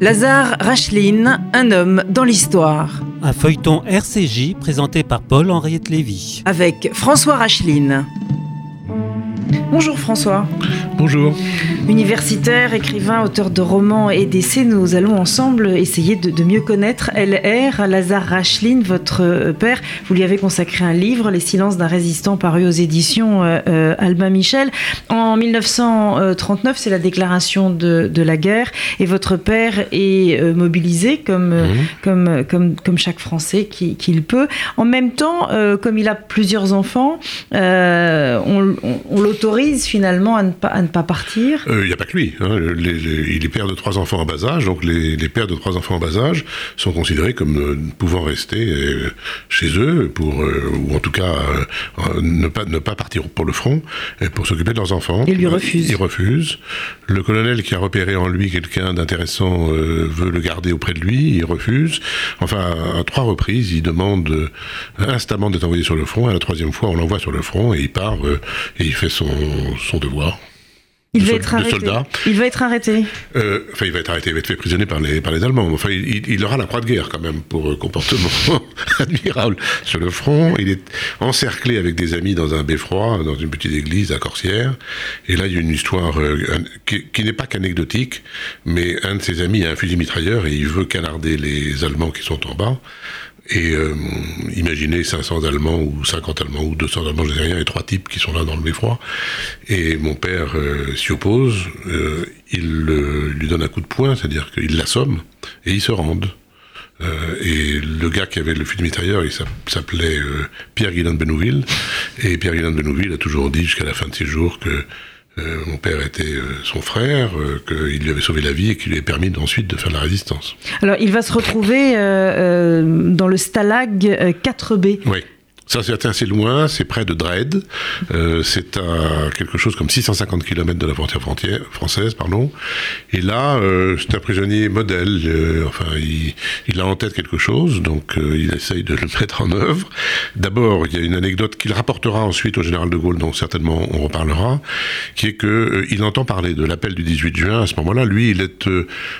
Lazare Racheline, un homme dans l'histoire. Un feuilleton RCJ présenté par Paul-Henriette Lévy. Avec François Racheline. Bonjour François. Bonjour. Universitaire, écrivain, auteur de romans et d'essais, nous allons ensemble essayer de, mieux connaître LR, Lazare Racheline, votre père. Vous lui avez consacré un livre, Les silences d'un résistant, paru aux éditions euh, euh, Albin Michel. En 1939, c'est la déclaration de, la guerre et votre père est euh, mobilisé comme, mhm. comme, comme, comme chaque Français qu'il qui peut. En même temps, comme il a plusieurs enfants, on, on l'autorise finalement à ne pas, à ne pas partir Il n'y a pas que lui. Hein. il est père de trois enfants en bas âge, donc les, pères de trois enfants en bas âge sont considérés comme euh, pouvant rester euh, chez eux, pour, euh, ou en tout cas ne, pas, ne pas partir pour le front, pour s'occuper de leurs enfants. Il lui refuse. Il refuse. Le colonel qui a repéré en lui quelqu'un d'intéressant veut le garder auprès de lui, il refuse. Enfin, à trois reprises, il demande instamment d'être envoyé sur le front, et la troisième fois, on l'envoie sur le front, et il part, et il fait son, son devoir. Il va, être arrêté. il va être arrêté. Euh, enfin, il va être arrêté, il va être fait prisonnier par les, par les Allemands. Enfin, il, aura la croix de guerre quand même pour euh, comportement admirable sur le front. Il est encerclé avec des amis dans un beffroi, dans une petite église à Corsière. Et là, il y a une histoire euh, qui, qui n'est pas qu'anecdotique, mais un de ses amis a un fusil mitrailleur et il veut canarder les Allemands qui sont en bas. Et euh, imaginez 500 Allemands ou 50 Allemands ou 200 Allemands, je sais rien, et trois types qui sont là dans le beffroi. Et mon père euh, s'y oppose, euh, il lui donne un coup de poing, c'est-à-dire qu'il l'assomme, et ils se rendent. et le gars qui avait le fusil mitrailleur, il s'appelait Pierre Guillain de Benouville. Et Pierre Guillain de Benouville a toujours dit jusqu'à la fin de ses jours que euh, mon père était euh, son frère, euh, qu'il lui avait sauvé la vie et qui lui a permis ensuite de faire la résistance. Alors il va se retrouver dans le Stalag 4B. Oui. Ça, c'est assez loin, c'est près de Dresde. Euh, c'est à quelque chose comme 650 km de la frontière, française. pardon. Et là, euh, c'est un prisonnier modèle. Euh, enfin, il, il, a en tête quelque chose, donc euh, il essaye de le mettre en œuvre. D'abord, il y a une anecdote qu'il rapportera ensuite au général de Gaulle, dont certainement on reparlera, qui est que euh, il entend parler de l'appel du 18 juin. À ce moment-là, lui, il est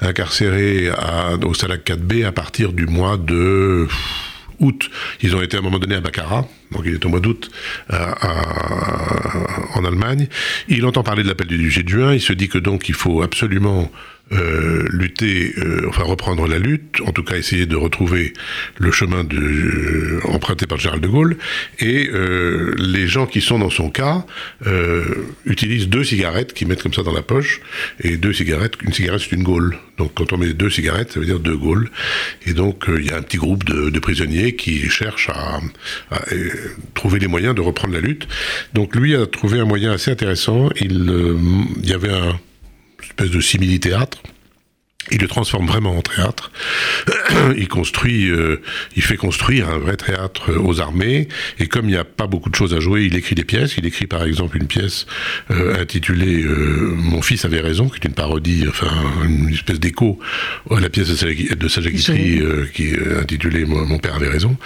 incarcéré à, au Salag 4B à partir du mois de août. Ils ont été à un moment donné à Baccarat, donc il est au mois d'août euh, en Allemagne. Il entend parler de l'appel du 18 juin, il se dit que donc il faut absolument euh, lutter, euh, enfin reprendre la lutte, en tout cas essayer de retrouver le chemin de, euh, emprunté par Gérald de Gaulle. Et les gens qui sont dans son cas utilisent deux cigarettes qu'ils mettent comme ça dans la poche. Et deux cigarettes, une cigarette c'est une Gaulle. Donc quand on met deux cigarettes, ça veut dire deux Gaules. Et donc il y a un petit groupe de, prisonniers qui cherchent à, à, trouver les moyens de reprendre la lutte. Donc lui a trouvé un moyen assez intéressant. Il, il y avait un espèce de simili-théâtre. Il le transforme vraiment en théâtre. il construit, euh, il fait construire un vrai théâtre aux armées. Et comme il n'y a pas beaucoup de choses à jouer, il écrit des pièces. Il écrit par exemple une pièce euh, intitulée euh, Mon fils avait raison, qui est une parodie, enfin une espèce d'écho à la pièce de Sacha Guitry qui est intitulée Mon père avait raison.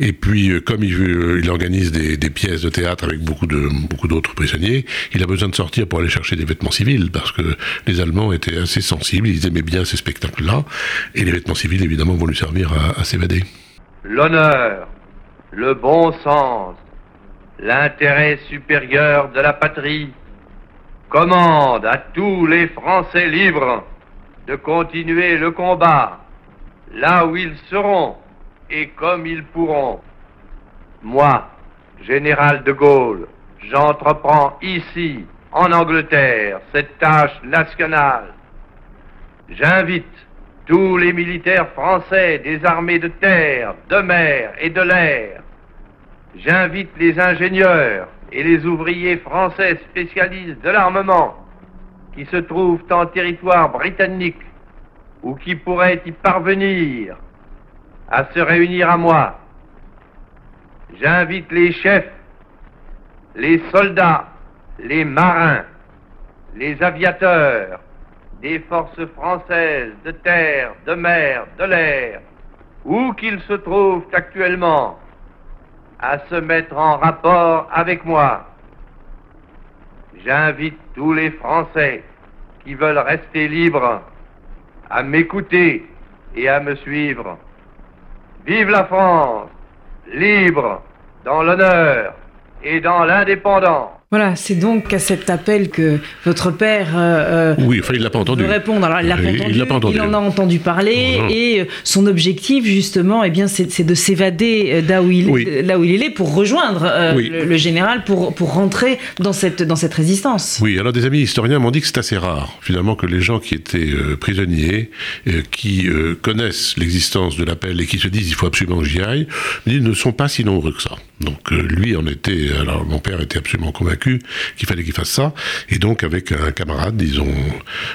Et puis comme il, veut, il organise des, des, pièces de théâtre avec beaucoup de beaucoup d'autres prisonniers, il a besoin de sortir pour aller chercher des vêtements civils parce que les Allemands étaient assez sensibles. Ils aimaient bien ces spectacles-là, et les vêtements civils, évidemment, vont lui servir à, à s'évader. L'honneur, le bon sens, l'intérêt supérieur de la patrie commande à tous les Français libres de continuer le combat là où ils seront et comme ils pourront. Moi, général de Gaulle, j'entreprends ici, en Angleterre, cette tâche nationale J'invite tous les militaires français des armées de terre, de mer et de l'air. J'invite les ingénieurs et les ouvriers français spécialistes de l'armement qui se trouvent en territoire britannique ou qui pourraient y parvenir à se réunir à moi. J'invite les chefs, les soldats, les marins, les aviateurs, des forces françaises de terre, de mer, de l'air, où qu'ils se trouvent actuellement, à se mettre en rapport avec moi. J'invite tous les Français qui veulent rester libres à m'écouter et à me suivre. Vive la France, libre, dans l'honneur et dans l'indépendance. Voilà, c'est donc à cet appel que votre père euh, oui, enfin, il l'a pas entendu. répondre. Alors, il l'a pas, entendu, l'a pas entendu. il en a entendu parler Non. et euh, son objectif justement, eh bien, c'est de s'évader euh, là où il Oui. euh, là où il est pour rejoindre euh, Oui. le, le général pour pour rentrer dans cette dans cette résistance. Oui, alors des amis historiens m'ont dit que c'est assez rare, finalement, que les gens qui étaient euh, prisonniers, euh, qui euh, connaissent l'existence de l'appel et qui se disent il faut absolument que j'y aille, disent, ne sont pas si nombreux que ça. Donc euh, lui en était, alors mon père était absolument convaincu qu'il fallait qu'il fasse ça, et donc avec un camarade, ils ont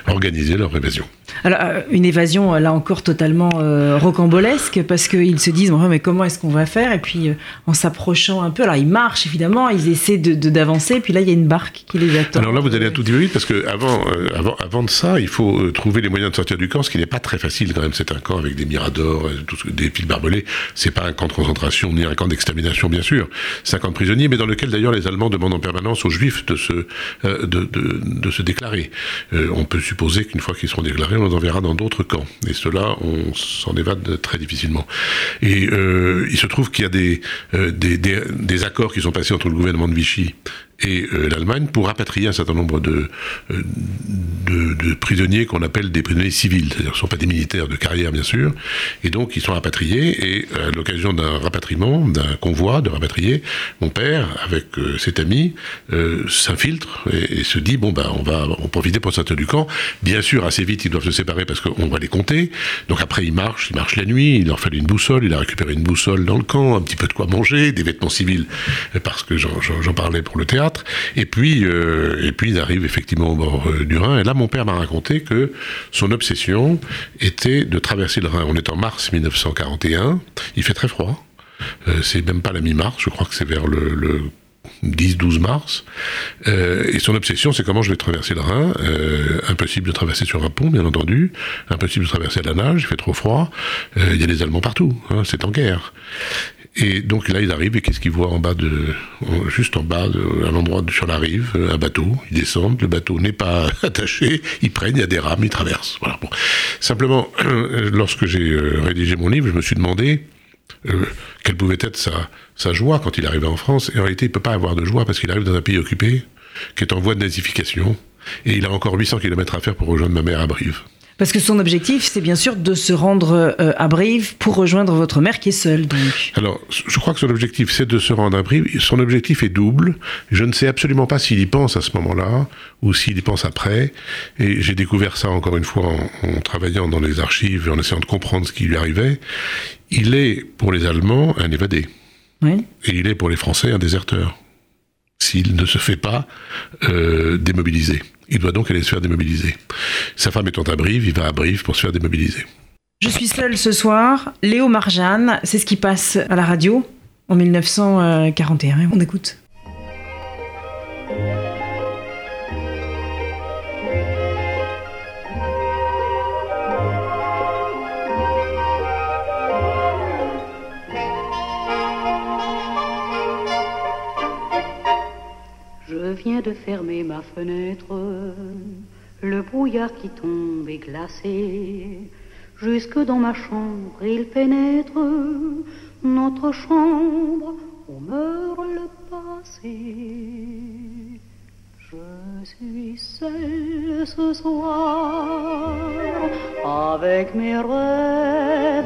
organisé leur évasion. Alors, euh, une évasion, euh, là encore, totalement euh, rocambolesque, parce qu'ils se disent, mais comment est-ce qu'on va faire? Et puis, en s'approchant un peu, alors ils marchent, évidemment, ils essaient de de- d'avancer, puis là, il y a une barque qui les attend. Alors là, vous allez un tout petit peu vite parce que avant, euh, avant, avant de ça, il faut trouver les moyens de sortir du camp, ce qui n'est pas très facile quand même. C'est un camp avec des miradors, tout des fils barbelés. C'est pas un camp de concentration ni un camp d'extermination, bien sûr. C'est un camp de prisonniers, mais dans lequel d'ailleurs les Allemands demandent en permanence aux Juifs de se, de, de, de se déclarer. On peut supposer qu'une fois qu'ils seront déclarés, on les enverra dans d'autres camps. Et cela, on s'en évade très difficilement. Et euh, il se trouve qu'il y a euh, des, des, des accords qui sont passés entre le gouvernement de Vichy et euh, l'Allemagne pour rapatrier un certain nombre de, euh, de, de prisonniers qu'on appelle des prisonniers civils, c'est-à-dire ce ne sont pas des militaires de carrière bien sûr, et donc ils sont rapatriés, et à l'occasion d'un rapatriement, d'un convoi de rapatriés, mon père, avec euh, cet ami, euh, s'infiltre et, et se dit, bon ben on va en profiter pour sortir du camp, bien sûr assez vite ils doivent se séparer parce qu'on va les compter, donc après ils marchent, ils marchent la nuit, il leur fallait une boussole, il a récupéré une boussole dans le camp, un petit peu de quoi manger, des vêtements civils, euh, parce que j'en parlais pour le théâtre, et puis, euh, et puis ils arrivent effectivement au bord euh, du Rhin. Et là, mon père m'a raconté que son obsession était de traverser le Rhin. On est en mars 1941. Il fait très froid. Euh, c'est même pas la mi-mars. Je crois que c'est vers le, le 10-12 mars. Euh, et son obsession, c'est comment je vais traverser le Rhin. Impossible de traverser sur un pont, bien entendu. Impossible de traverser à la nage. Il fait trop froid. Il y a des Allemands partout. hein, c'est en guerre. Et donc là, ils arrivent et qu'est-ce qu'ils voient en bas de, juste en bas, à l'endroit sur la rive, euh, un bateau. Ils descendent, le bateau n'est pas attaché, ils prennent, il y a des rames, ils traversent. Voilà. Simplement, lorsque j'ai euh, rédigé mon livre, je me suis demandé euh, quelle pouvait être sa, sa joie quand il arrivait en France. Et en réalité, il peut pas avoir de joie parce qu'il arrive dans un pays occupé, qui est en voie de nazification, et il a encore 800 km à faire pour rejoindre ma mère à Brive. Parce que son objectif, c'est bien sûr de se rendre euh, à Brive pour rejoindre votre mère qui est seule, donc. Alors, je crois que son objectif, c'est de se rendre à Brive. Son objectif est double. Je ne sais absolument pas s'il y pense à ce moment-là ou s'il y pense après. Et j'ai découvert ça encore une fois en, en travaillant dans les archives et en essayant de comprendre ce qui lui arrivait. Il est, pour les Allemands, un évadé. Oui. Et il est, pour les Français, un déserteur. S'il ne se fait pas euh, démobiliser. Il doit donc aller se faire démobiliser. Sa femme étant à Brive, il va à Brive pour se faire démobiliser. Je suis seule ce soir. Léo Marjane, c'est ce qui passe à la radio en 1941. On écoute. Je viens de fermer ma fenêtre, le brouillard qui tombe est glacé. Jusque dans ma chambre il pénètre, notre chambre où meurt le passé. Je suis seule ce soir avec mes rêves.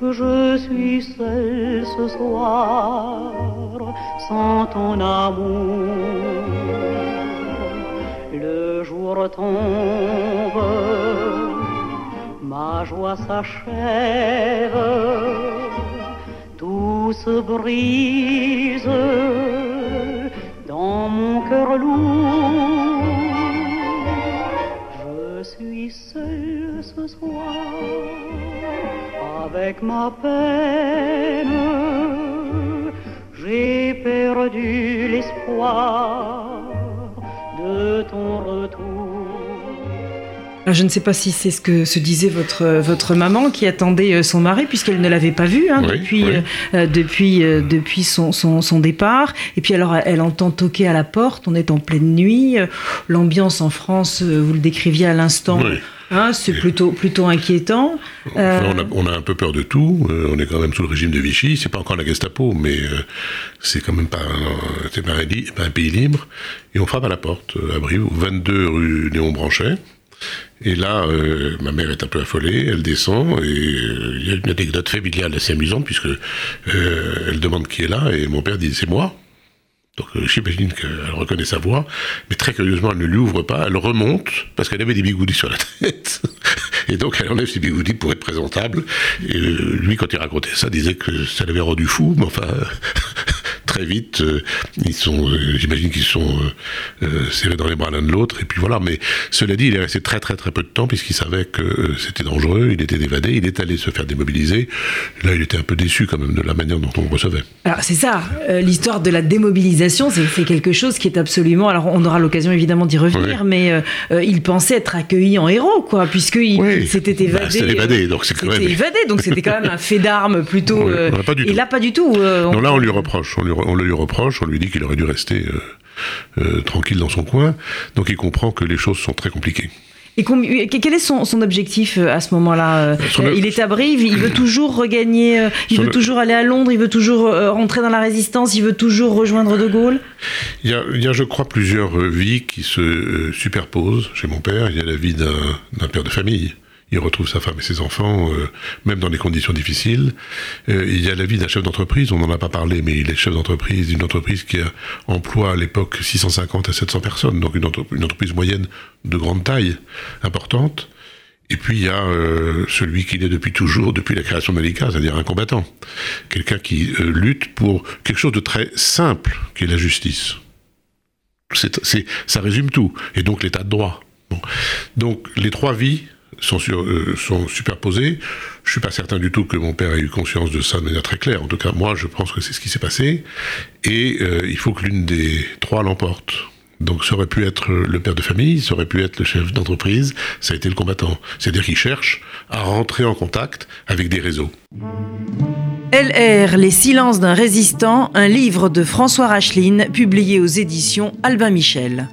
Je suis seule ce soir sans ton amour. Le jour tombe, ma joie s'achève, tout se brise dans mon cœur lourd. Je suis seule ce soir avec ma peine. J'ai perdu l'espoir de ton retour. Alors, je ne sais pas si c'est ce que se disait votre, votre maman qui attendait euh, son mari, puisqu'elle ne l'avait pas vu hein, Oui, depuis, oui. euh, euh, depuis, euh, depuis son, son, son départ. Et puis alors, elle entend toquer à la porte, on est en pleine nuit. L'ambiance en France, vous le décriviez à l'instant, Oui. Hein, c'est plutôt, plutôt inquiétant. Euh, on, a, un peu peur de tout. Euh, on est quand même sous le régime de Vichy. C'est pas encore la Gestapo, mais euh, c'est quand même pas, un, pas, un, un, pays libre. Et on frappe à la porte à Brive, 22 rue Léon Branchet. Et là, ma mère est un peu affolée, elle descend, et il y a une anecdote familiale assez amusante, puisque elle demande qui est là, et mon père dit c'est moi. Donc euh, j'imagine qu'elle reconnaît sa voix, mais très curieusement, elle ne lui ouvre pas, elle remonte, parce qu'elle avait des bigoudis sur la tête, et donc elle enlève ses bigoudis pour être présentable. Et euh, lui, quand il racontait ça, disait que ça l'avait rendu fou, mais enfin, très vite, euh, ils sont, j'imagine qu'ils sont serrés dans les bras l'un de l'autre, et puis voilà. Mais cela dit, il est resté très très très peu de temps, puisqu'il savait que c'était dangereux, il était évadé, il est allé se faire démobiliser. Là, il était un peu déçu quand même de la manière dont on le recevait. Alors c'est ça, l'histoire de la démobilisation c'est quelque chose qui est absolument. Alors, on aura l'occasion évidemment d'y revenir, mais euh, euh, il pensait être accueilli en héros, quoi, puisqu'il s'était bah, évadé. évadé, donc c'est quand même. évadé, donc c'était quand même un fait d'armes plutôt. Euh, et là, pas du tout. non, là, on lui reproche. On, lui, on le lui reproche. On lui dit qu'il aurait dû rester tranquille dans son coin. Donc, il comprend que les choses sont très compliquées. Et quel est son, objectif euh, à ce moment-là euh, Il est à Brive, il veut toujours regagner, euh, il veut toujours aller à Londres, il veut toujours rentrer dans la résistance, il veut toujours rejoindre De Gaulle? Il y, a, il y a, je crois, plusieurs vies qui se superposent chez mon père. Il y a la vie d'un père de famille il retrouve sa femme et ses enfants, euh, même dans des conditions difficiles. Euh, il y a la vie d'un chef d'entreprise, on n'en a pas parlé, mais il est chef d'entreprise d'une entreprise qui emploie à l'époque 650 à 700 personnes, donc une, entreprise moyenne de grande taille, importante. Et puis il y a euh, celui qui est depuis toujours, depuis la création de l'ICA, c'est-à-dire un combattant. Quelqu'un qui lutte pour quelque chose de très simple, qui est la justice. Ça résume tout. Et donc l'état de droit. Donc les trois vies sont, euh, sont superposés. Je suis pas certain du tout que mon père ait eu conscience de ça de manière très claire. En tout cas, moi, je pense que c'est ce qui s'est passé. Et euh, il faut que l'une des trois l'emporte. Donc ça aurait pu être le père de famille, ça aurait pu être le chef d'entreprise, ça a été le combattant. C'est-à-dire qu'il cherche à rentrer en contact avec des réseaux. LR, Les silences d'un résistant, un livre de François Racheline, publié aux éditions Albin Michel.